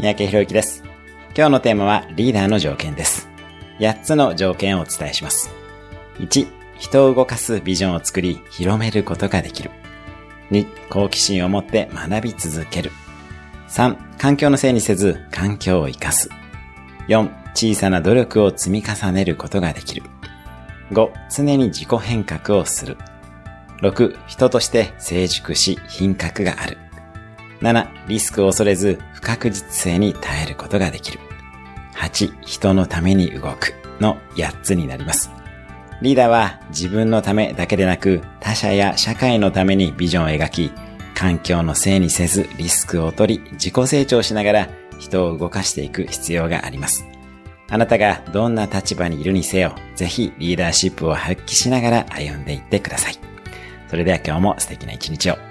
三宅博之です。今日のテーマはリーダーの条件です。8つの条件をお伝えします。1、人を動かすビジョンを作り、広めることができる。2、好奇心を持って学び続ける。3、環境のせいにせず、環境を生かす。4、小さな努力を積み重ねることができる。5、常に自己変革をする。6、人として成熟し品格がある。7、リスクを恐れず不確実性に耐えることができる。8、人のために動くの8つになります。リーダーは自分のためだけでなく他者や社会のためにビジョンを描き、環境のせいにせずリスクを取り自己成長しながら人を動かしていく必要があります。あなたがどんな立場にいるにせよ、ぜひリーダーシップを発揮しながら歩んでいってください。それでは今日も素敵な一日を。